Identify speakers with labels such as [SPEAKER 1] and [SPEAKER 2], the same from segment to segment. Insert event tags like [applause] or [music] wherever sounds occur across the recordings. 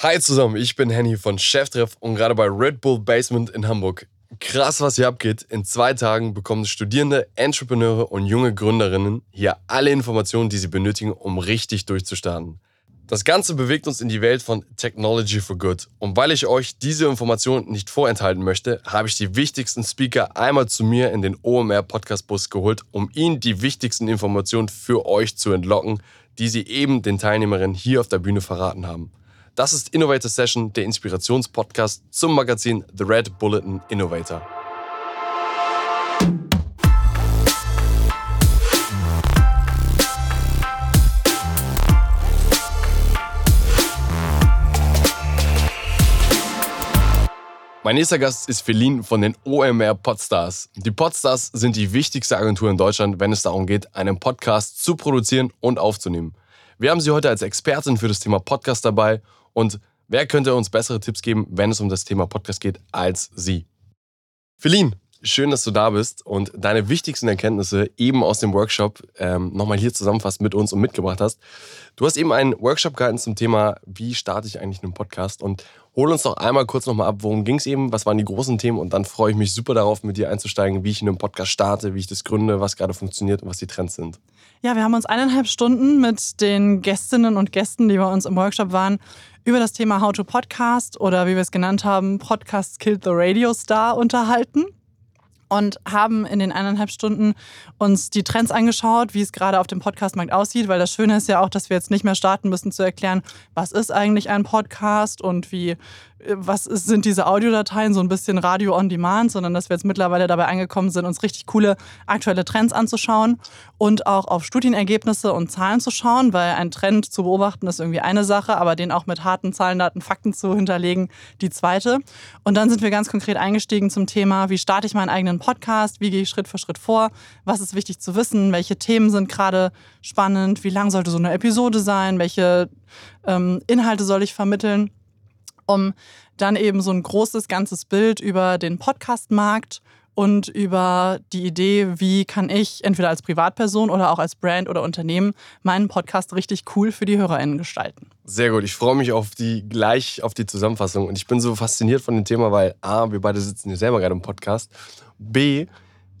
[SPEAKER 1] Hi zusammen, ich bin Henny von Cheftreff und gerade bei Red Bull Basement in Hamburg. Krass, was hier abgeht. In zwei Tagen bekommen Studierende, Entrepreneure und junge Gründerinnen hier alle Informationen, die sie benötigen, um richtig durchzustarten. Das Ganze bewegt uns in die Welt von Technology for Good. Und weil ich euch diese Informationen nicht vorenthalten möchte, habe ich die wichtigsten Speaker einmal zu mir in den OMR Podcast Bus geholt, um ihnen die wichtigsten Informationen für euch zu entlocken, die sie eben den Teilnehmerinnen hier auf der Bühne verraten haben. Das ist Innovator Session, der Inspirationspodcast zum Magazin The Red Bulletin Innovator. Mein nächster Gast ist Feline von den OMR Podstars. Die Podstars sind die wichtigste Agentur in Deutschland, wenn es darum geht, einen Podcast zu produzieren und aufzunehmen. Wir haben sie heute als Expertin für das Thema Podcast dabei und wer könnte uns bessere Tipps geben, wenn es um das Thema Podcast geht, als sie? Feline, schön, dass du da bist und deine wichtigsten Erkenntnisse eben aus dem Workshop ähm, nochmal hier zusammenfasst mit uns und mitgebracht hast. Du hast eben einen Workshop gehalten zum Thema, wie starte ich eigentlich einen Podcast und hol uns doch einmal kurz nochmal ab, worum ging es eben, was waren die großen Themen und dann freue ich mich super darauf, mit dir einzusteigen, wie ich in einem Podcast starte, wie ich das gründe, was gerade funktioniert und was die Trends sind.
[SPEAKER 2] Ja, wir haben uns eineinhalb Stunden mit den Gästinnen und Gästen, die bei uns im Workshop waren, über das Thema How to Podcast oder wie wir es genannt haben, Podcast Killed the Radio Star unterhalten und haben in den eineinhalb Stunden uns die Trends angeschaut, wie es gerade auf dem Podcastmarkt aussieht, weil das Schöne ist ja auch, dass wir jetzt nicht mehr starten müssen zu erklären, was ist eigentlich ein Podcast und wie was ist, sind diese Audiodateien, so ein bisschen Radio on Demand, sondern dass wir jetzt mittlerweile dabei angekommen sind, uns richtig coole aktuelle Trends anzuschauen und auch auf Studienergebnisse und Zahlen zu schauen, weil ein Trend zu beobachten ist irgendwie eine Sache, aber den auch mit harten Zahlen, Daten, Fakten zu hinterlegen, die zweite. Und dann sind wir ganz konkret eingestiegen zum Thema, wie starte ich meinen eigenen Podcast, wie gehe ich Schritt für Schritt vor, was ist wichtig zu wissen, welche Themen sind gerade spannend, wie lang sollte so eine Episode sein, welche ähm, Inhalte soll ich vermitteln um dann eben so ein großes ganzes Bild über den Podcast-Markt und über die Idee, wie kann ich entweder als Privatperson oder auch als Brand oder Unternehmen meinen Podcast richtig cool für die HörerInnen gestalten.
[SPEAKER 1] Sehr gut. Ich freue mich auf die gleich auf die Zusammenfassung und ich bin so fasziniert von dem Thema, weil A, wir beide sitzen hier selber gerade im Podcast. B,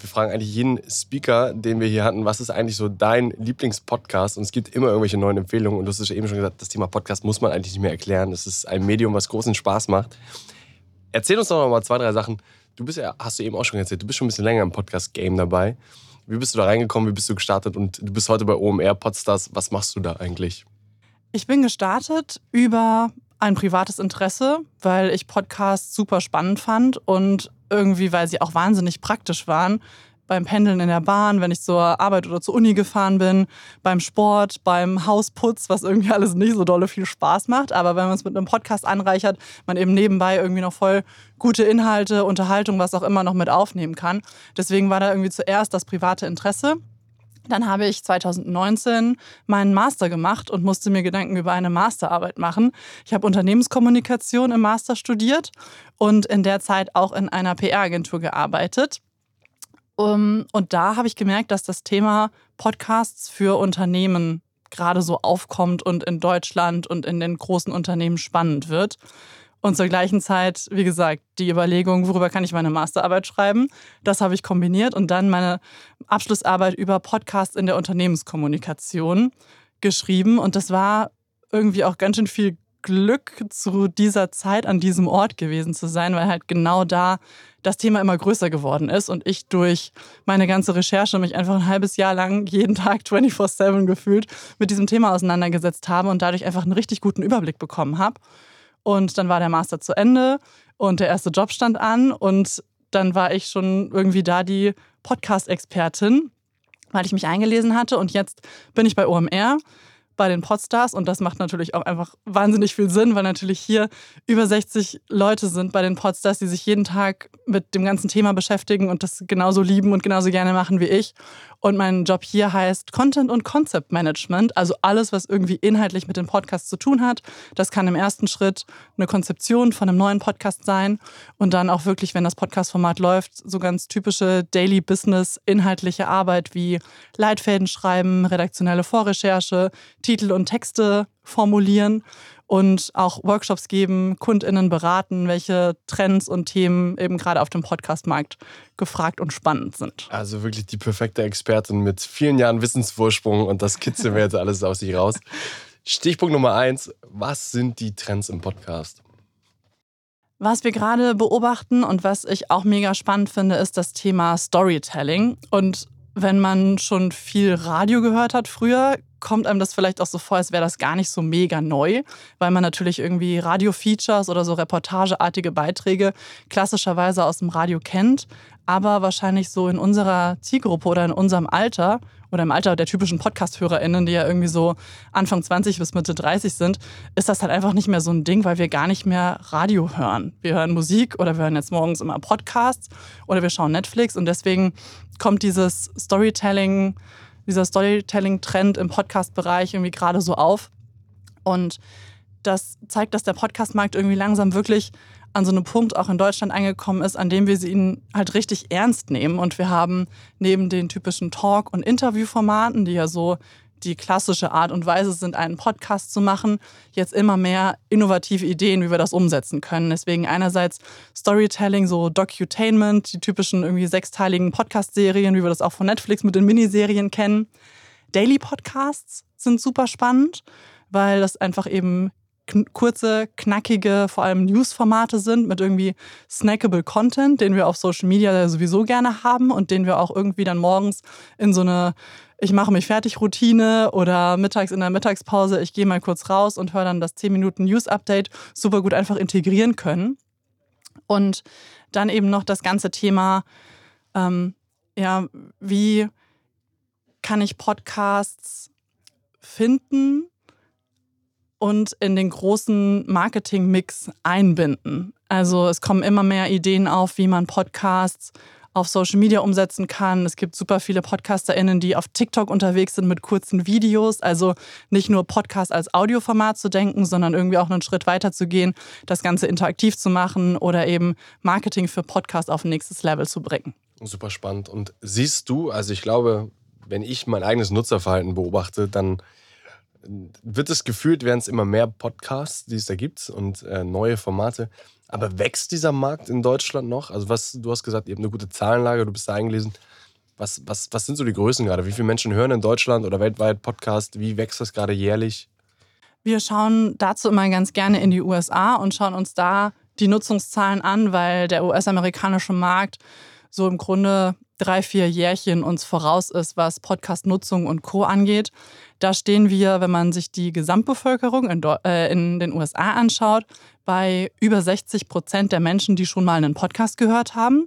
[SPEAKER 1] wir fragen eigentlich jeden Speaker, den wir hier hatten, was ist eigentlich so dein Lieblingspodcast? Und es gibt immer irgendwelche neuen Empfehlungen. Und du hast es eben schon gesagt, das Thema Podcast muss man eigentlich nicht mehr erklären. Es ist ein Medium, was großen Spaß macht. Erzähl uns doch noch mal zwei, drei Sachen. Du bist ja, hast du eben auch schon erzählt, du bist schon ein bisschen länger im Podcast-Game dabei. Wie bist du da reingekommen? Wie bist du gestartet? Und du bist heute bei OMR Podstars. Was machst du da eigentlich?
[SPEAKER 2] Ich bin gestartet über ein privates Interesse, weil ich Podcasts super spannend fand und irgendwie, weil sie auch wahnsinnig praktisch waren. Beim Pendeln in der Bahn, wenn ich zur Arbeit oder zur Uni gefahren bin, beim Sport, beim Hausputz, was irgendwie alles nicht so dolle viel Spaß macht. Aber wenn man es mit einem Podcast anreichert, man eben nebenbei irgendwie noch voll gute Inhalte, Unterhaltung, was auch immer noch mit aufnehmen kann. Deswegen war da irgendwie zuerst das private Interesse. Dann habe ich 2019 meinen Master gemacht und musste mir Gedanken über eine Masterarbeit machen. Ich habe Unternehmenskommunikation im Master studiert und in der Zeit auch in einer PR-Agentur gearbeitet. und da habe ich gemerkt, dass das Thema Podcasts für Unternehmen gerade so aufkommt und in Deutschland und in den großen Unternehmen spannend wird. Und zur gleichen Zeit, wie gesagt, die Überlegung, worüber kann ich meine Masterarbeit schreiben, das habe ich kombiniert und dann meine Abschlussarbeit über Podcasts in der Unternehmenskommunikation geschrieben. Und das war irgendwie auch ganz schön viel Glück, zu dieser Zeit an diesem Ort gewesen zu sein, weil halt genau da das Thema immer größer geworden ist und ich durch meine ganze Recherche mich einfach ein halbes Jahr lang jeden Tag 24/7 gefühlt mit diesem Thema auseinandergesetzt habe und dadurch einfach einen richtig guten Überblick bekommen habe. Und dann war der Master zu Ende und der erste Job stand an und dann war ich schon irgendwie da die Podcast-Expertin, weil ich mich eingelesen hatte. Und jetzt bin ich bei OMR bei den Podstars und das macht natürlich auch einfach wahnsinnig viel Sinn, weil natürlich hier über 60 Leute sind bei den Podstars, die sich jeden Tag mit dem ganzen Thema beschäftigen und das genauso lieben und genauso gerne machen wie ich. Und mein Job hier heißt Content und Concept Management, also alles, was irgendwie inhaltlich mit dem Podcast zu tun hat. Das kann im ersten Schritt eine Konzeption von einem neuen Podcast sein und dann auch wirklich, wenn das Podcast-Format läuft, so ganz typische Daily Business inhaltliche Arbeit wie Leitfäden schreiben, redaktionelle Vorrecherche, Titel und Texte formulieren und auch Workshops geben, KundInnen beraten, welche Trends und Themen eben gerade auf dem Podcastmarkt gefragt und spannend sind.
[SPEAKER 1] Also wirklich die perfekte Expertin mit vielen Jahren Wissensvorsprung und das kitzeln wir jetzt alles aus sich raus. Stichpunkt Nummer eins: Was sind die Trends im Podcast?
[SPEAKER 2] Was wir gerade beobachten und was ich auch mega spannend finde, ist das Thema Storytelling. Und wenn man schon viel Radio gehört hat früher, kommt einem das vielleicht auch so vor, als wäre das gar nicht so mega neu, weil man natürlich irgendwie Radio-Features oder so reportageartige Beiträge klassischerweise aus dem Radio kennt, aber wahrscheinlich so in unserer Zielgruppe oder in unserem Alter oder im Alter der typischen Podcast-HörerInnen, die ja irgendwie so Anfang 20 bis Mitte 30 sind, ist das halt einfach nicht mehr so ein Ding, weil wir gar nicht mehr Radio hören. Wir hören Musik oder wir hören jetzt morgens immer Podcasts oder wir schauen Netflix und deswegen kommt dieses Storytelling, dieser Storytelling-Trend im Podcast-Bereich irgendwie gerade so auf. Und das zeigt, dass der Podcast-Markt irgendwie langsam wirklich an so einem Punkt auch in Deutschland angekommen ist, an dem wir ihn halt richtig ernst nehmen. Und wir haben neben den typischen Talk- und Interviewformaten, die ja so die klassische Art und Weise sind, einen Podcast zu machen, jetzt immer mehr innovative Ideen, wie wir das umsetzen können. Deswegen einerseits Storytelling, so Docutainment, die typischen irgendwie sechsteiligen Podcast-Serien, wie wir das auch von Netflix mit den Miniserien kennen. Daily Podcasts sind super spannend, weil das einfach eben kurze, knackige, vor allem News-Formate sind mit irgendwie snackable Content, den wir auf Social Media sowieso gerne haben und den wir auch irgendwie dann morgens in so eine ich mache mich fertig Routine oder mittags in der Mittagspause, ich gehe mal kurz raus und höre dann das 10 Minuten News Update super gut einfach integrieren können. Und dann eben noch das ganze Thema, ähm, ja, wie kann ich Podcasts finden und in den großen Marketing-Mix einbinden. Also es kommen immer mehr Ideen auf, wie man Podcasts auf Social Media umsetzen kann. Es gibt super viele PodcasterInnen, die auf TikTok unterwegs sind mit kurzen Videos. Also nicht nur Podcast als Audioformat zu denken, sondern irgendwie auch einen Schritt weiter zu gehen, das Ganze interaktiv zu machen oder eben Marketing für Podcast auf ein nächstes Level zu bringen.
[SPEAKER 1] Super spannend. Und siehst du, also ich glaube, wenn ich mein eigenes Nutzerverhalten beobachte, dann wird es gefühlt, werden es immer mehr Podcasts, die es da gibt und äh, neue Formate. Aber wächst dieser Markt in Deutschland noch? Also was, du hast gesagt, ihr habt eine gute Zahlenlage, du bist da eingelesen. Was, was, was sind so die Größen gerade? Wie viele Menschen hören in Deutschland oder weltweit Podcast? Wie wächst das gerade jährlich?
[SPEAKER 2] Wir schauen dazu immer ganz gerne in die USA und schauen uns da die Nutzungszahlen an, weil der US-amerikanische Markt so im Grunde drei, vier Jährchen uns voraus ist, was Podcast-Nutzung und Co. angeht. Da stehen wir, wenn man sich die Gesamtbevölkerung in, äh, in den USA anschaut, bei über 60 Prozent der Menschen, die schon mal einen Podcast gehört haben.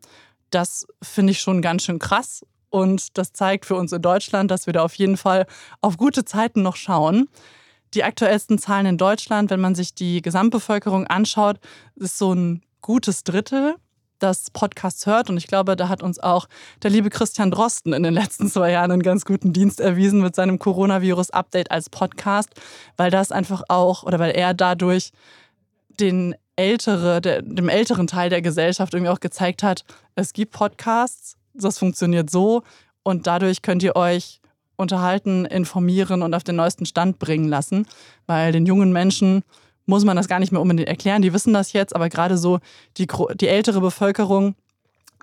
[SPEAKER 2] Das finde ich schon ganz schön krass. Und das zeigt für uns in Deutschland, dass wir da auf jeden Fall auf gute Zeiten noch schauen. Die aktuellsten Zahlen in Deutschland, wenn man sich die Gesamtbevölkerung anschaut, ist so ein gutes Drittel das Podcasts hört. Und ich glaube, da hat uns auch der liebe Christian Drosten in den letzten zwei Jahren einen ganz guten Dienst erwiesen mit seinem Coronavirus-Update als Podcast, weil das einfach auch oder weil er dadurch den ältere, der, dem älteren Teil der Gesellschaft irgendwie auch gezeigt hat, es gibt Podcasts, das funktioniert so und dadurch könnt ihr euch unterhalten, informieren und auf den neuesten Stand bringen lassen, weil den jungen Menschen muss man das gar nicht mehr unbedingt erklären. Die wissen das jetzt, aber gerade so die, die ältere Bevölkerung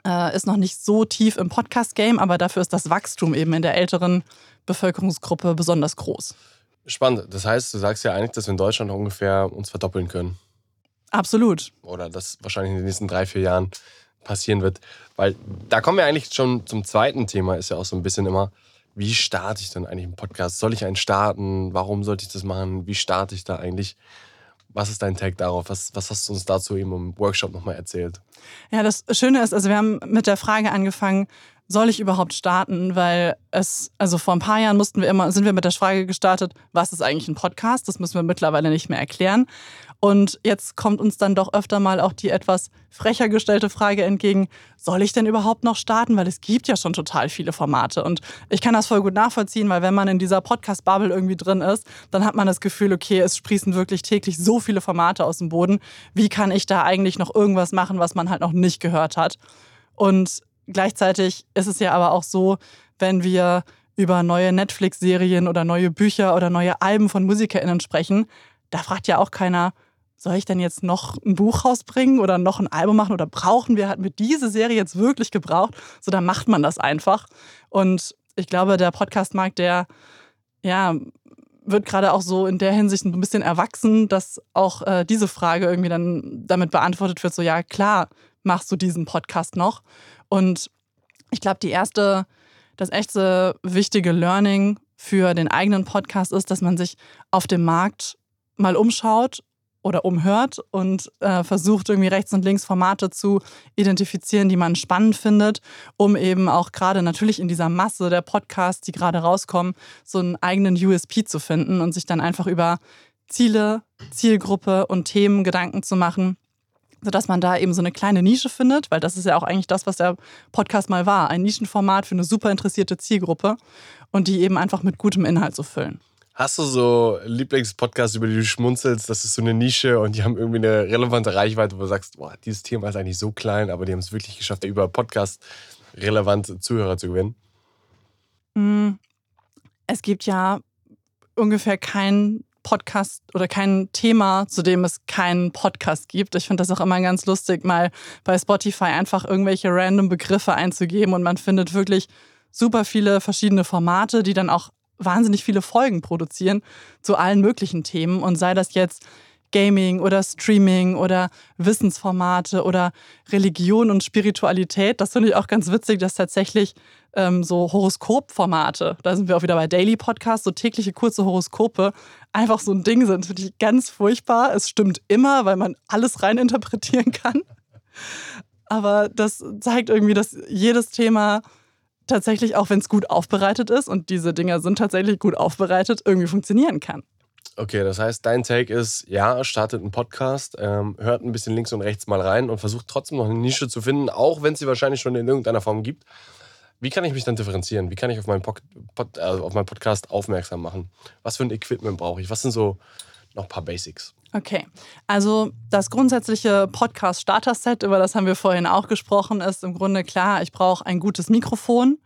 [SPEAKER 2] äh, ist noch nicht so tief im Podcast-Game, aber dafür ist das Wachstum eben in der älteren Bevölkerungsgruppe besonders groß.
[SPEAKER 1] Spannend. Das heißt, du sagst ja eigentlich, dass wir in Deutschland ungefähr uns verdoppeln können.
[SPEAKER 2] Absolut.
[SPEAKER 1] Oder das wahrscheinlich in den nächsten drei, vier Jahren passieren wird. Weil da kommen wir eigentlich schon zum zweiten Thema, ist ja auch so ein bisschen immer, wie starte ich denn eigentlich einen Podcast? Soll ich einen starten? Warum sollte ich das machen? Wie starte ich da eigentlich? Was ist dein Take darauf? Was, was hast du uns dazu eben im Workshop nochmal erzählt?
[SPEAKER 2] Ja, das Schöne ist, also wir haben mit der Frage angefangen, soll ich überhaupt starten? Weil es, also vor ein paar Jahren mussten wir immer, sind wir mit der Frage gestartet, was ist eigentlich ein Podcast? Das müssen wir mittlerweile nicht mehr erklären. Und jetzt kommt uns dann doch öfter mal auch die etwas frecher gestellte Frage entgegen, soll ich denn überhaupt noch starten? Weil es gibt ja schon total viele Formate. Und ich kann das voll gut nachvollziehen, weil wenn man in dieser Podcast-Bubble irgendwie drin ist, dann hat man das Gefühl, okay, es sprießen wirklich täglich so viele Formate aus dem Boden. Wie kann ich da eigentlich noch irgendwas machen, was man halt noch nicht gehört hat? Und gleichzeitig ist es ja aber auch so, wenn wir über neue Netflix-Serien oder neue Bücher oder neue Alben von MusikerInnen sprechen, da fragt ja auch keiner, soll ich denn jetzt noch ein Buch rausbringen oder noch ein Album machen oder brauchen wir, hatten wir diese Serie jetzt wirklich gebraucht? So, da macht man das einfach. Und ich glaube, der Podcastmarkt, der, ja, wird gerade auch so in der Hinsicht ein bisschen erwachsen, dass auch äh, diese Frage irgendwie dann damit beantwortet wird, so ja, klar, machst du diesen Podcast noch. Und ich glaube, die erste, das echte wichtige Learning für den eigenen Podcast ist, dass man sich auf dem Markt mal umschaut oder umhört und äh, versucht irgendwie rechts und links Formate zu identifizieren, die man spannend findet, um eben auch gerade natürlich in dieser Masse der Podcasts, die gerade rauskommen, so einen eigenen USP zu finden und sich dann einfach über Ziele, Zielgruppe und Themen Gedanken zu machen, sodass man da eben so eine kleine Nische findet, weil das ist ja auch eigentlich das, was der Podcast mal war, ein Nischenformat für eine super interessierte Zielgruppe und die eben einfach mit gutem Inhalt zu füllen.
[SPEAKER 1] Hast du so Lieblingspodcasts, über die du schmunzelst? Das ist so eine Nische und die haben irgendwie eine relevante Reichweite, wo du sagst, boah, dieses Thema ist eigentlich so klein, aber die haben es wirklich geschafft, über Podcast relevante Zuhörer zu gewinnen?
[SPEAKER 2] Mm, es gibt ja ungefähr keinen Podcast oder kein Thema, zu dem es keinen Podcast gibt. Ich finde das auch immer ganz lustig, mal bei Spotify einfach irgendwelche random Begriffe einzugeben und man findet wirklich super viele verschiedene Formate, die dann auch wahnsinnig viele Folgen produzieren zu allen möglichen Themen und sei das jetzt Gaming oder Streaming oder Wissensformate oder Religion und Spiritualität. Das finde ich auch ganz witzig, dass tatsächlich ähm, so Horoskopformate, da sind wir auch wieder bei Daily Podcasts, so tägliche kurze Horoskope, einfach so ein Ding sind. Finde ich ganz furchtbar. Es stimmt immer, weil man alles reininterpretieren kann. Aber das zeigt irgendwie, dass jedes Thema tatsächlich, auch wenn es gut aufbereitet ist und diese Dinger sind tatsächlich gut aufbereitet, irgendwie funktionieren kann.
[SPEAKER 1] Okay, das heißt, dein Take ist, ja, startet einen Podcast, ähm, hört ein bisschen links und rechts mal rein und versucht trotzdem noch eine Nische zu finden, auch wenn es sie wahrscheinlich schon in irgendeiner Form gibt. Wie kann ich mich dann differenzieren? Wie kann ich auf meinen, Pod, Pod, also auf meinen Podcast aufmerksam machen? Was für ein Equipment brauche ich? Was sind so noch ein paar Basics?
[SPEAKER 2] Okay, also das grundsätzliche Podcast-Starter-Set, über das haben wir vorhin auch gesprochen, ist im Grunde klar, ich brauche ein gutes Mikrofon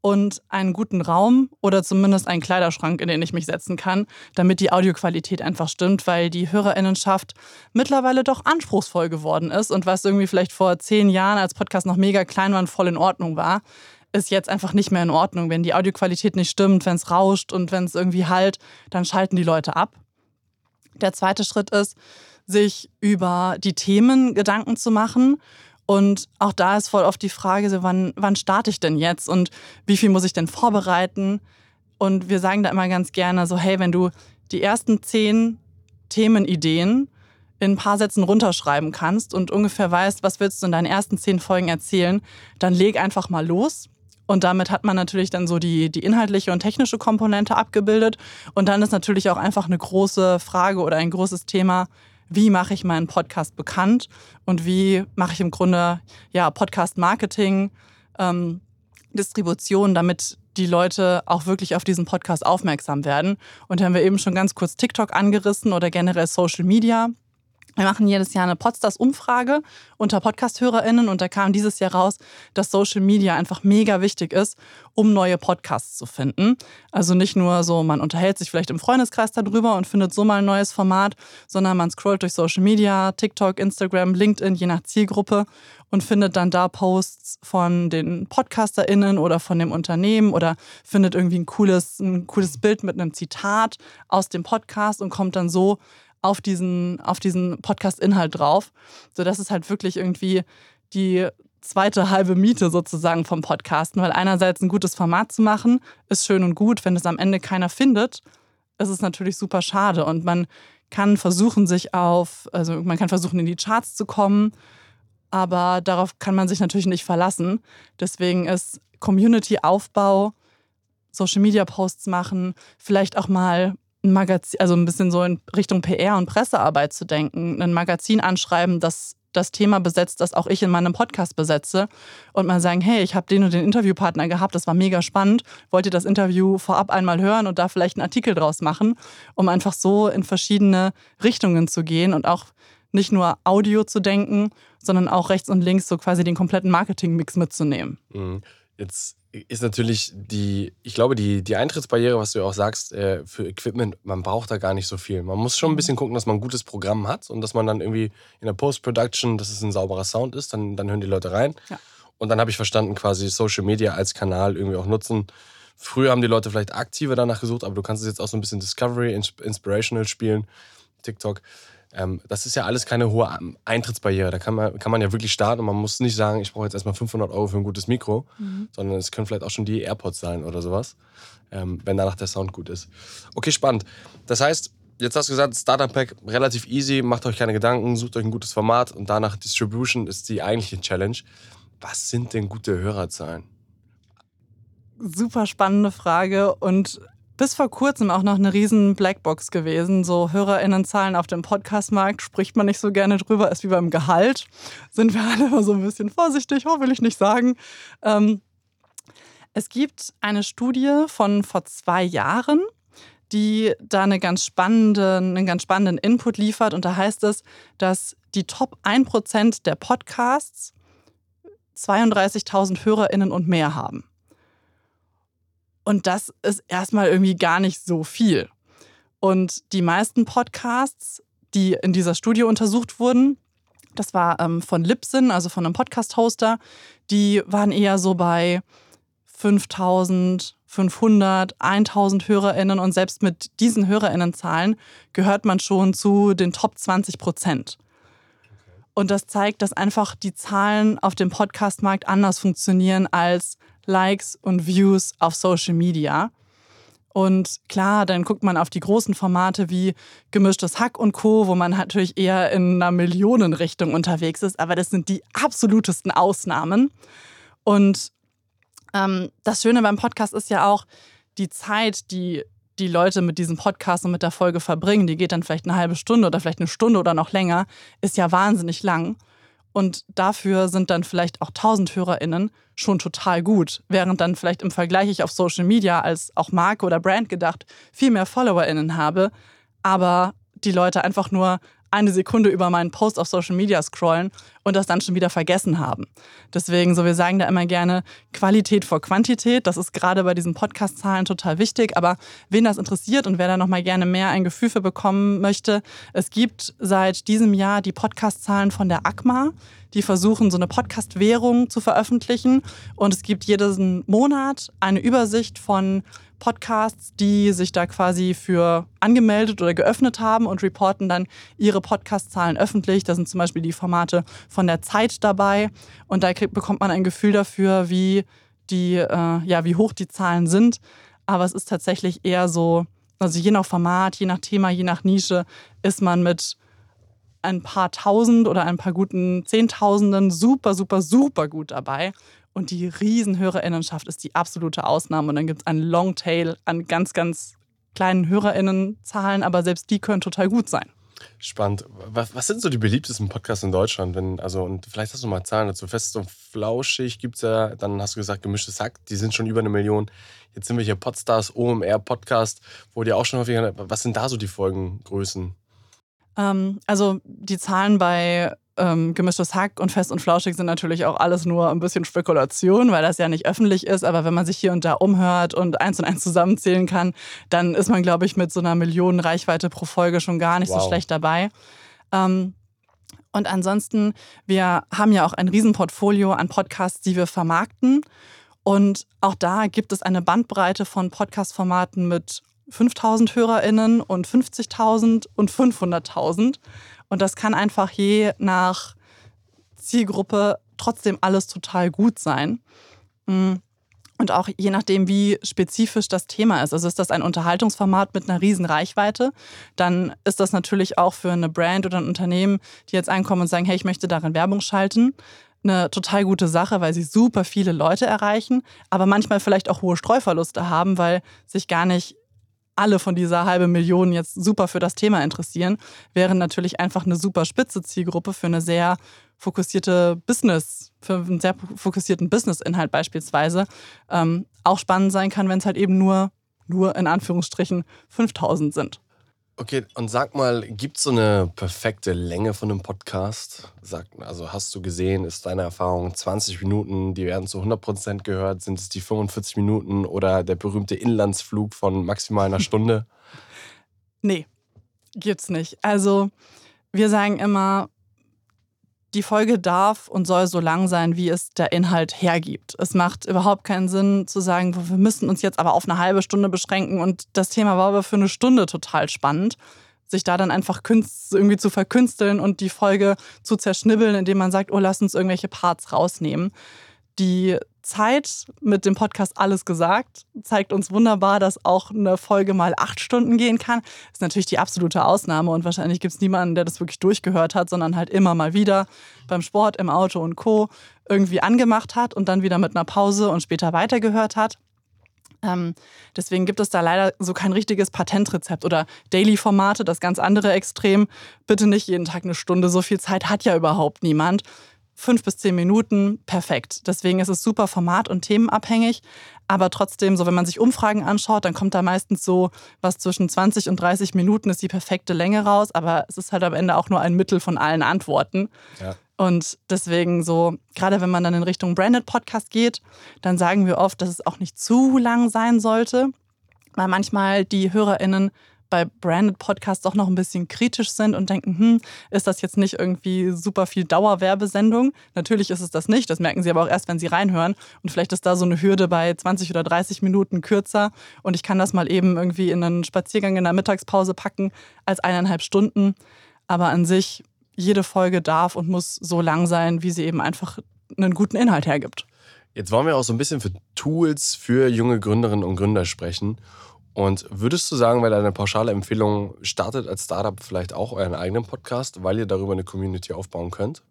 [SPEAKER 2] und einen guten Raum oder zumindest einen Kleiderschrank, in den ich mich setzen kann, damit die Audioqualität einfach stimmt, weil die Hörerinnenschaft mittlerweile doch anspruchsvoll geworden ist und was irgendwie vielleicht vor zehn Jahren als Podcast noch mega klein war und voll in Ordnung war, ist jetzt einfach nicht mehr in Ordnung. Wenn die Audioqualität nicht stimmt, wenn es rauscht und wenn es irgendwie halt, dann schalten die Leute ab. Der zweite Schritt ist, sich über die Themen Gedanken zu machen. Und auch da ist voll oft die Frage, so, wann, wann starte ich denn jetzt und wie viel muss ich denn vorbereiten? Und wir sagen da immer ganz gerne so, hey, wenn du die ersten zehn Themenideen in ein paar Sätzen runterschreiben kannst und ungefähr weißt, was willst du in deinen ersten zehn Folgen erzählen, dann leg einfach mal los und damit hat man natürlich dann so die, die inhaltliche und technische Komponente abgebildet. Und dann ist natürlich auch einfach eine große Frage oder ein großes Thema, wie mache ich meinen Podcast bekannt und wie mache ich im Grunde ja, Podcast-Marketing, ähm, Distribution, damit die Leute auch wirklich auf diesen Podcast aufmerksam werden. Und da haben wir eben schon ganz kurz TikTok angerissen oder generell Social Media. Wir machen jedes Jahr eine Podstars-Umfrage unter Podcast-HörerInnen und da kam dieses Jahr raus, dass Social Media einfach mega wichtig ist, um neue Podcasts zu finden. Also nicht nur so, man unterhält sich vielleicht im Freundeskreis darüber und findet so mal ein neues Format, sondern man scrollt durch Social Media, TikTok, Instagram, LinkedIn, je nach Zielgruppe und findet dann da Posts von den PodcasterInnen oder von dem Unternehmen oder findet irgendwie ein cooles, ein cooles Bild mit einem Zitat aus dem Podcast und kommt dann so auf diesen, auf diesen Podcast-Inhalt drauf, sodass es halt wirklich irgendwie die zweite halbe Miete sozusagen vom Podcasten, weil einerseits ein gutes Format zu machen, ist schön und gut, wenn es am Ende keiner findet, ist es natürlich super schade und man kann versuchen, sich auf, also man kann versuchen, in die Charts zu kommen, aber darauf kann man sich natürlich nicht verlassen. Deswegen ist Community-Aufbau, Social-Media-Posts machen, vielleicht auch mal Magazin, also ein bisschen so in Richtung PR und Pressearbeit zu denken, ein Magazin anschreiben, das das Thema besetzt, das auch ich in meinem Podcast besetze und mal sagen, hey, ich habe den und den Interviewpartner gehabt, das war mega spannend, wollt ihr das Interview vorab einmal hören und da vielleicht einen Artikel draus machen, um einfach so in verschiedene Richtungen zu gehen und auch nicht nur Audio zu denken, sondern auch rechts und links so quasi den kompletten Marketingmix mitzunehmen.
[SPEAKER 1] Mhm. Jetzt ist natürlich die, ich glaube, die, die Eintrittsbarriere, was du ja auch sagst, äh, für Equipment, man braucht da gar nicht so viel. Man muss schon ein mhm. bisschen gucken, dass man ein gutes Programm hat und dass man dann irgendwie in der Post-Production, dass es ein sauberer Sound ist, dann, dann hören die Leute rein. Ja. Und dann habe ich verstanden, quasi Social Media als Kanal irgendwie auch nutzen. Früher haben die Leute vielleicht aktiver danach gesucht, aber du kannst es jetzt auch so ein bisschen Discovery, Inspirational spielen, TikTok. Ähm, das ist ja alles keine hohe Eintrittsbarriere. Da kann man, kann man ja wirklich starten und man muss nicht sagen, ich brauche jetzt erstmal 500 Euro für ein gutes Mikro, mhm. sondern es können vielleicht auch schon die AirPods sein oder sowas, ähm, wenn danach der Sound gut ist. Okay, spannend. Das heißt, jetzt hast du gesagt, Starter Pack relativ easy, macht euch keine Gedanken, sucht euch ein gutes Format und danach Distribution ist die eigentliche Challenge. Was sind denn gute Hörerzahlen?
[SPEAKER 2] Super spannende Frage und bis vor kurzem auch noch eine riesen Blackbox gewesen. So HörerInnenzahlen auf dem Podcastmarkt spricht man nicht so gerne drüber, ist wie beim Gehalt. Sind wir alle immer so ein bisschen vorsichtig, oh, will ich nicht sagen. Ähm, es gibt eine Studie von vor zwei Jahren, die da eine ganz spannende, einen ganz spannenden Input liefert. Und da heißt es, dass die Top 1% der Podcasts 32.000 HörerInnen und mehr haben. Und das ist erstmal irgendwie gar nicht so viel. Und die meisten Podcasts, die in dieser Studie untersucht wurden, das war ähm, von Libsyn, also von einem Podcast-Hoster, die waren eher so bei 5000, 500, 1000 HörerInnen und selbst mit diesen HörerInnenzahlen gehört man schon zu den Top 20 Prozent. Und das zeigt, dass einfach die Zahlen auf dem Podcastmarkt anders funktionieren als Likes und Views auf Social Media. Und klar, dann guckt man auf die großen Formate wie Gemischtes Hack und Co., wo man natürlich eher in einer Millionenrichtung unterwegs ist. Aber das sind die absolutesten Ausnahmen. Und ähm, das Schöne beim Podcast ist ja auch, die Zeit, die die Leute mit diesem Podcast und mit der Folge verbringen, die geht dann vielleicht eine halbe Stunde oder vielleicht eine Stunde oder noch länger, ist ja wahnsinnig lang. Und dafür sind dann vielleicht auch 1000 HörerInnen schon total gut, während dann vielleicht im Vergleich ich auf Social Media als auch Marke oder Brand gedacht viel mehr FollowerInnen habe, aber die Leute einfach nur eine Sekunde über meinen Post auf Social Media scrollen und das dann schon wieder vergessen haben. Deswegen, so wir sagen da immer gerne Qualität vor Quantität. Das ist gerade bei diesen Podcast-Zahlen total wichtig. Aber wen das interessiert und wer da nochmal gerne mehr ein Gefühl für bekommen möchte, es gibt seit diesem Jahr die Podcast-Zahlen von der ACMA. Die versuchen, so eine Podcast-Währung zu veröffentlichen. Und es gibt jeden Monat eine Übersicht von Podcasts, die sich da quasi für angemeldet oder geöffnet haben und reporten dann ihre Podcast-Zahlen öffentlich. Da sind zum Beispiel die Formate von der Zeit dabei und da kriegt, bekommt man ein Gefühl dafür, wie die, äh, ja, wie hoch die Zahlen sind. Aber es ist tatsächlich eher so, also je nach Format, je nach Thema, je nach Nische, ist man mit ein paar tausend oder ein paar guten Zehntausenden super, super, super gut dabei. Und die Riesenhörerinnenschaft ist die absolute Ausnahme. Und dann gibt es einen Longtail an ganz, ganz kleinen Hörerinnenzahlen, aber selbst die können total gut sein.
[SPEAKER 1] Spannend. Was, was, sind so die beliebtesten Podcasts in Deutschland? Wenn, also, und vielleicht hast du mal Zahlen dazu. Fest und flauschig gibt es ja, dann hast du gesagt, gemischtes Hack, die sind schon über eine Million. Jetzt sind wir hier Podstars, OMR Podcast, wo die auch schon häufiger. Was sind da so die Folgengrößen?
[SPEAKER 2] Ähm, also die Zahlen bei ähm, gemischtes Hack und fest und flauschig sind natürlich auch alles nur ein bisschen Spekulation, weil das ja nicht öffentlich ist. Aber wenn man sich hier und da umhört und eins und eins zusammenzählen kann, dann ist man, glaube ich, mit so einer Millionen Reichweite pro Folge schon gar nicht wow. so schlecht dabei. Ähm, und ansonsten, wir haben ja auch ein Riesenportfolio an Podcasts, die wir vermarkten. Und auch da gibt es eine Bandbreite von Podcast-Formaten mit 5000 HörerInnen und 50.000 und 500.000. Und das kann einfach je nach Zielgruppe trotzdem alles total gut sein. Mm. Und auch je nachdem, wie spezifisch das Thema ist. Also ist das ein Unterhaltungsformat mit einer riesen Reichweite, dann ist das natürlich auch für eine Brand oder ein Unternehmen, die jetzt ankommen und sagen, hey, ich möchte darin Werbung schalten, eine total gute Sache, weil sie super viele Leute erreichen, aber manchmal vielleicht auch hohe Streuverluste haben, weil sich gar nicht alle von dieser halben Million jetzt super für das Thema interessieren, wären natürlich einfach eine super spitze Zielgruppe für eine sehr fokussierte Business, für einen sehr fokussierten Business-Inhalt beispielsweise, ähm, auch spannend sein kann, wenn es halt eben nur, nur in Anführungsstrichen 5000 sind.
[SPEAKER 1] Okay, und sag mal, gibt es so eine perfekte Länge von einem Podcast? Sag, also hast du gesehen, ist deine Erfahrung 20 Minuten, die werden zu 100% gehört? Sind es die 45 Minuten oder der berühmte Inlandsflug von maximal einer Stunde? [laughs]
[SPEAKER 2] nee, gibt's nicht. Also wir sagen immer, die Folge darf und soll so lang sein, wie es der Inhalt hergibt. Es macht überhaupt keinen Sinn zu sagen, wir müssen uns jetzt aber auf eine halbe Stunde beschränken und das Thema war aber für eine Stunde total spannend. Sich da dann einfach irgendwie zu verkünsteln und die Folge zu zerschnibbeln, indem man sagt, oh, lass uns irgendwelche Parts rausnehmen. Die Zeit mit dem Podcast Alles gesagt zeigt uns wunderbar, dass auch eine Folge mal acht Stunden gehen kann. Ist natürlich die absolute Ausnahme und wahrscheinlich gibt es niemanden, der das wirklich durchgehört hat, sondern halt immer mal wieder beim Sport, im Auto und Co. irgendwie angemacht hat und dann wieder mit einer Pause und später weitergehört hat. Ähm, deswegen gibt es da leider so kein richtiges Patentrezept oder Daily-Formate, das ganz andere Extrem. Bitte nicht jeden Tag eine Stunde, so viel Zeit hat ja überhaupt niemand fünf bis zehn Minuten, perfekt. Deswegen ist es super format- und themenabhängig. Aber trotzdem, so wenn man sich Umfragen anschaut, dann kommt da meistens so was zwischen 20 und 30 Minuten ist die perfekte Länge raus. Aber es ist halt am Ende auch nur ein Mittel von allen Antworten. Ja. Und deswegen so, gerade wenn man dann in Richtung Branded Podcast geht, dann sagen wir oft, dass es auch nicht zu lang sein sollte, weil manchmal die HörerInnen bei Branded Podcasts doch noch ein bisschen kritisch sind und denken, hm, ist das jetzt nicht irgendwie super viel Dauerwerbesendung? Natürlich ist es das nicht, das merken sie aber auch erst, wenn sie reinhören. Und vielleicht ist da so eine Hürde bei 20 oder 30 Minuten kürzer und ich kann das mal eben irgendwie in einen Spaziergang in der Mittagspause packen als eineinhalb Stunden. Aber an sich, jede Folge darf und muss so lang sein, wie sie eben einfach einen guten Inhalt hergibt.
[SPEAKER 1] Jetzt wollen wir auch so ein bisschen für Tools für junge Gründerinnen und Gründer sprechen. Und würdest du sagen, weil deine pauschale Empfehlung startet als Startup vielleicht auch euren eigenen Podcast, weil ihr darüber eine Community aufbauen könnt?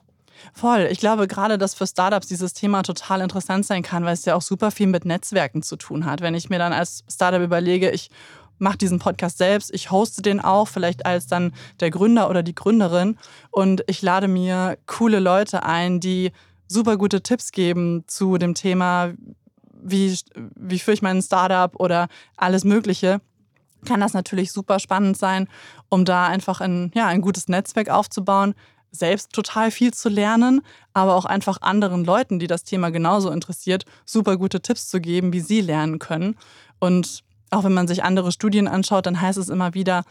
[SPEAKER 2] Voll. Ich glaube gerade, dass für Startups dieses Thema total interessant sein kann, weil es ja auch super viel mit Netzwerken zu tun hat. Wenn ich mir dann als Startup überlege, ich mache diesen Podcast selbst, ich hoste den auch, vielleicht als dann der Gründer oder die Gründerin und ich lade mir coole Leute ein, die super gute Tipps geben zu dem Thema, wie, wie führe ich mein Startup oder alles Mögliche, kann das natürlich super spannend sein, um da einfach ein, ja, ein gutes Netzwerk aufzubauen, selbst total viel zu lernen, aber auch einfach anderen Leuten, die das Thema genauso interessiert, super gute Tipps zu geben, wie sie lernen können. Und auch wenn man sich andere Studien anschaut, dann heißt es immer wieder,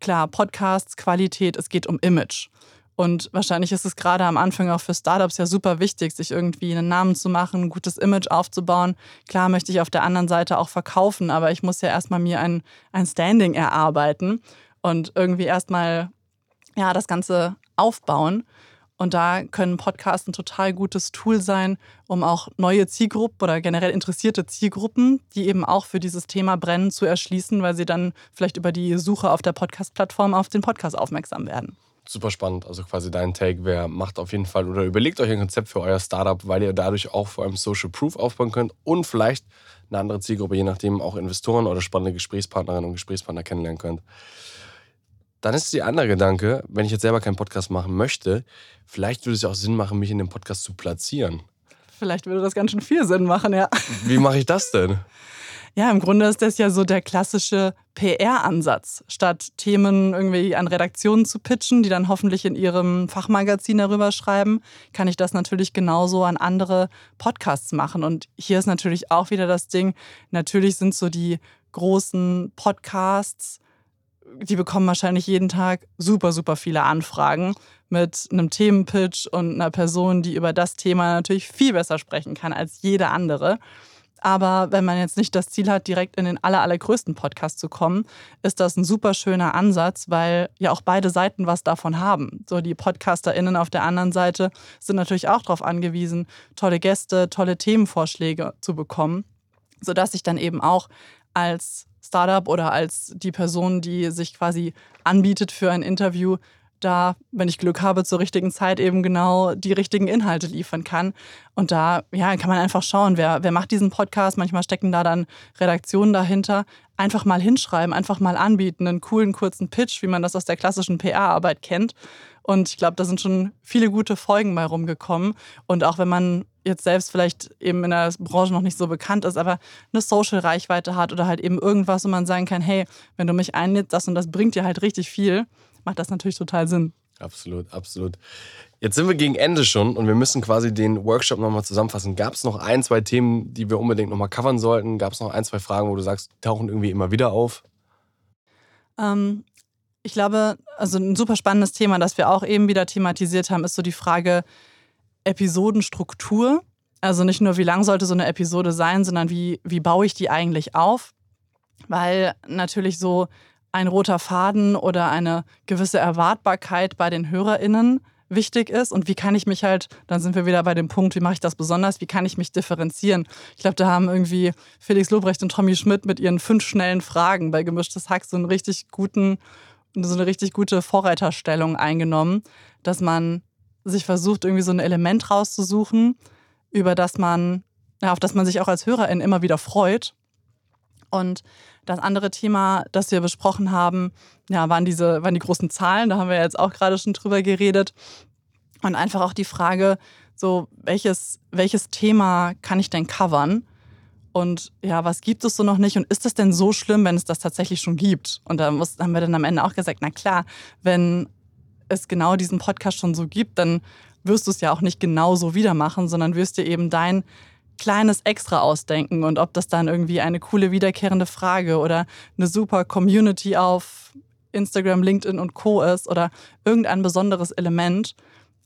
[SPEAKER 2] klar, Podcasts, Qualität, es geht um Image. Und wahrscheinlich ist es gerade am Anfang auch für Startups ja super wichtig, sich irgendwie einen Namen zu machen, ein gutes Image aufzubauen. Klar möchte ich auf der anderen Seite auch verkaufen, aber ich muss ja erstmal mir ein, ein Standing erarbeiten und irgendwie erstmal ja, das Ganze aufbauen. Und da können Podcasts ein total gutes Tool sein, um auch neue Zielgruppen oder generell interessierte Zielgruppen, die eben auch für dieses Thema brennen, zu erschließen, weil sie dann vielleicht über die Suche auf der Podcast-Plattform auf den Podcast aufmerksam werden
[SPEAKER 1] super spannend. Also quasi dein Take, wer macht auf jeden Fall oder überlegt euch ein Konzept für euer Startup, weil ihr dadurch auch vor allem Social Proof aufbauen könnt und vielleicht eine andere Zielgruppe, je nachdem auch Investoren oder spannende Gesprächspartnerinnen und Gesprächspartner kennenlernen könnt. Dann ist die andere Gedanke, wenn ich jetzt selber keinen Podcast machen möchte, vielleicht würde es ja auch Sinn machen, mich in dem Podcast zu platzieren.
[SPEAKER 2] Vielleicht würde das ganz schön viel Sinn machen, ja.
[SPEAKER 1] Wie mache ich das denn?
[SPEAKER 2] Ja, im Grunde ist das ja so der klassische PR-Ansatz. Statt Themen irgendwie an Redaktionen zu pitchen, die dann hoffentlich in ihrem Fachmagazin darüber schreiben, kann ich das natürlich genauso an andere Podcasts machen. Und hier ist natürlich auch wieder das Ding, natürlich sind so die großen Podcasts, die bekommen wahrscheinlich jeden Tag super, super viele Anfragen mit einem Themenpitch und einer Person, die über das Thema natürlich viel besser sprechen kann als jede andere. Aber wenn man jetzt nicht das Ziel hat, direkt in den aller, allergrößten Podcast zu kommen, ist das ein super schöner Ansatz, weil ja auch beide Seiten was davon haben. So die PodcasterInnen auf der anderen Seite sind natürlich auch darauf angewiesen, tolle Gäste, tolle Themenvorschläge zu bekommen, sodass ich dann eben auch als Startup oder als die Person, die sich quasi anbietet für ein Interview, da, wenn ich Glück habe, zur richtigen Zeit eben genau die richtigen Inhalte liefern kann. Und da ja, kann man einfach schauen, wer, wer macht diesen Podcast. Manchmal stecken da dann Redaktionen dahinter. Einfach mal hinschreiben, einfach mal anbieten, einen coolen, kurzen Pitch, wie man das aus der klassischen PR-Arbeit kennt. Und ich glaube, da sind schon viele gute Folgen mal rumgekommen. Und auch wenn man jetzt selbst vielleicht eben in der Branche noch nicht so bekannt ist, aber eine Social-Reichweite hat oder halt eben irgendwas, wo man sagen kann, hey, wenn du mich einlädst, das und das bringt dir halt richtig viel, macht das natürlich total Sinn.
[SPEAKER 1] Absolut, absolut. Jetzt sind wir gegen Ende schon und wir müssen quasi den Workshop nochmal zusammenfassen. Gab es noch ein, zwei Themen, die wir unbedingt nochmal covern sollten? Gab es noch ein, zwei Fragen, wo du sagst, die tauchen irgendwie immer wieder auf?
[SPEAKER 2] Ähm, ich glaube, also ein super spannendes Thema, das wir auch eben wieder thematisiert haben, ist so die Frage Episodenstruktur. Also nicht nur, wie lang sollte so eine Episode sein, sondern wie, wie baue ich die eigentlich auf? Weil natürlich so ein roter Faden oder eine gewisse Erwartbarkeit bei den HörerInnen wichtig ist und wie kann ich mich halt, dann sind wir wieder bei dem Punkt, wie mache ich das besonders, wie kann ich mich differenzieren. Ich glaube, da haben irgendwie Felix Lobrecht und Tommy Schmidt mit ihren fünf schnellen Fragen bei Gemischtes Hack so einen richtig guten, so eine richtig gute Vorreiterstellung eingenommen, dass man sich versucht, irgendwie so ein Element rauszusuchen, über das man, ja, auf das man sich auch als Hörerin immer wieder freut. Und das andere Thema, das wir besprochen haben, ja, waren diese, waren die großen Zahlen. Da haben wir jetzt auch gerade schon drüber geredet. Und einfach auch die Frage, so, welches, welches Thema kann ich denn covern? Und ja, was gibt es so noch nicht? Und ist das denn so schlimm, wenn es das tatsächlich schon gibt? Und da muss, haben wir dann am Ende auch gesagt, na klar, wenn es genau diesen Podcast schon so gibt, dann wirst du es ja auch nicht genauso wieder machen, sondern wirst dir eben dein kleines Extra ausdenken und ob das dann irgendwie eine coole wiederkehrende Frage oder eine super Community auf Instagram, LinkedIn und Co ist oder irgendein besonderes Element,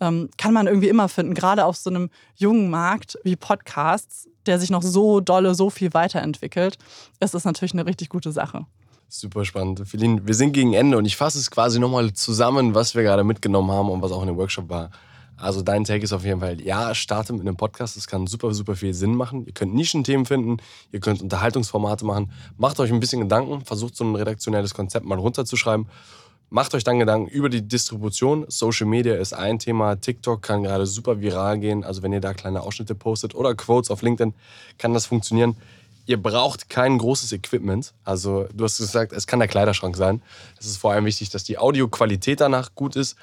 [SPEAKER 2] ähm, kann man irgendwie immer finden. Gerade auf so einem jungen Markt wie Podcasts, der sich noch so dolle, so viel weiterentwickelt, ist das natürlich eine richtig gute Sache.
[SPEAKER 1] Super spannend. Feline, wir sind gegen Ende und ich fasse es quasi nochmal zusammen, was wir gerade mitgenommen haben und was auch in dem Workshop war. Also dein Take ist auf jeden Fall, ja, starte mit einem Podcast. Das kann super, super viel Sinn machen. Ihr könnt Nischenthemen finden, ihr könnt Unterhaltungsformate machen. Macht euch ein bisschen Gedanken, versucht so ein redaktionelles Konzept mal runterzuschreiben. Macht euch dann Gedanken über die Distribution. Social Media ist ein Thema. TikTok kann gerade super viral gehen. Also wenn ihr da kleine Ausschnitte postet oder Quotes auf LinkedIn, kann das funktionieren. Ihr braucht kein großes Equipment. Also du hast gesagt, es kann der Kleiderschrank sein. Es ist vor allem wichtig, dass die Audioqualität danach gut ist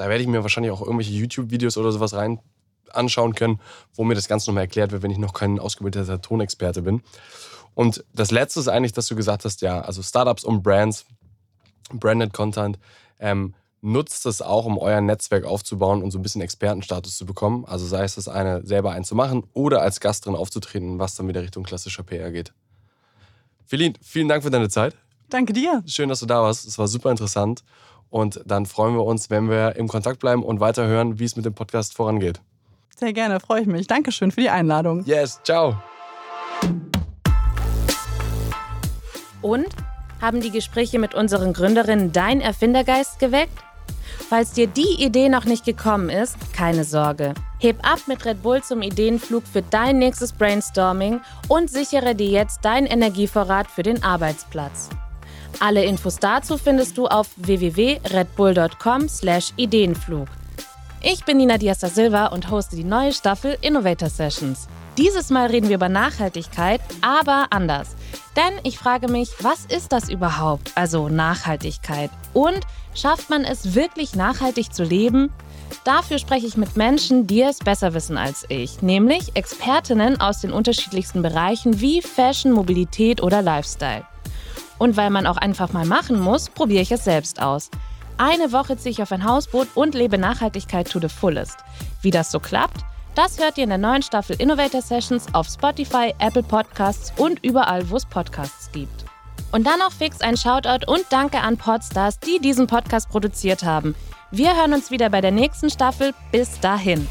[SPEAKER 1] da werde ich mir wahrscheinlich auch irgendwelche YouTube-Videos oder sowas rein anschauen können, wo mir das Ganze nochmal erklärt wird, wenn ich noch kein ausgebildeter Tonexperte bin. Und das Letzte ist eigentlich, dass du gesagt hast, ja, also Startups und Brands, Branded Content, ähm, nutzt es auch, um euer Netzwerk aufzubauen und so ein bisschen Expertenstatus zu bekommen. Also sei es das eine, selber einen zu machen oder als Gast drin aufzutreten, was dann wieder Richtung klassischer PR geht. Feline, vielen Dank für deine Zeit.
[SPEAKER 2] Danke dir.
[SPEAKER 1] Schön, dass du da warst. Es war super interessant. Und dann freuen wir uns, wenn wir im Kontakt bleiben und weiterhören, wie es mit dem Podcast vorangeht.
[SPEAKER 2] Sehr gerne, freue ich mich. Dankeschön für die Einladung.
[SPEAKER 1] Yes, ciao.
[SPEAKER 3] Und haben die Gespräche mit unseren Gründerinnen dein Erfindergeist geweckt? Falls dir die Idee noch nicht gekommen ist, keine Sorge. Heb ab mit Red Bull zum Ideenflug für dein nächstes Brainstorming und sichere dir jetzt deinen Energievorrat für den Arbeitsplatz. Alle Infos dazu findest du auf www.redbull.com/ideenflug. Ich bin Nina Diaz da Silva und hoste die neue Staffel Innovator Sessions. Dieses Mal reden wir über Nachhaltigkeit, aber anders. Denn ich frage mich, was ist das überhaupt? Also Nachhaltigkeit. Und schafft man es wirklich nachhaltig zu leben? Dafür spreche ich mit Menschen, die es besser wissen als ich, nämlich Expertinnen aus den unterschiedlichsten Bereichen wie Fashion, Mobilität oder Lifestyle. Und weil man auch einfach mal machen muss, probiere ich es selbst aus. Eine Woche ziehe ich auf ein Hausboot und lebe Nachhaltigkeit to the fullest. Wie das so klappt, das hört ihr in der neuen Staffel Innovator Sessions auf Spotify, Apple Podcasts und überall, wo es Podcasts gibt. Und dann noch fix ein Shoutout und Danke an Podstars, die diesen Podcast produziert haben. Wir hören uns wieder bei der nächsten Staffel. Bis dahin.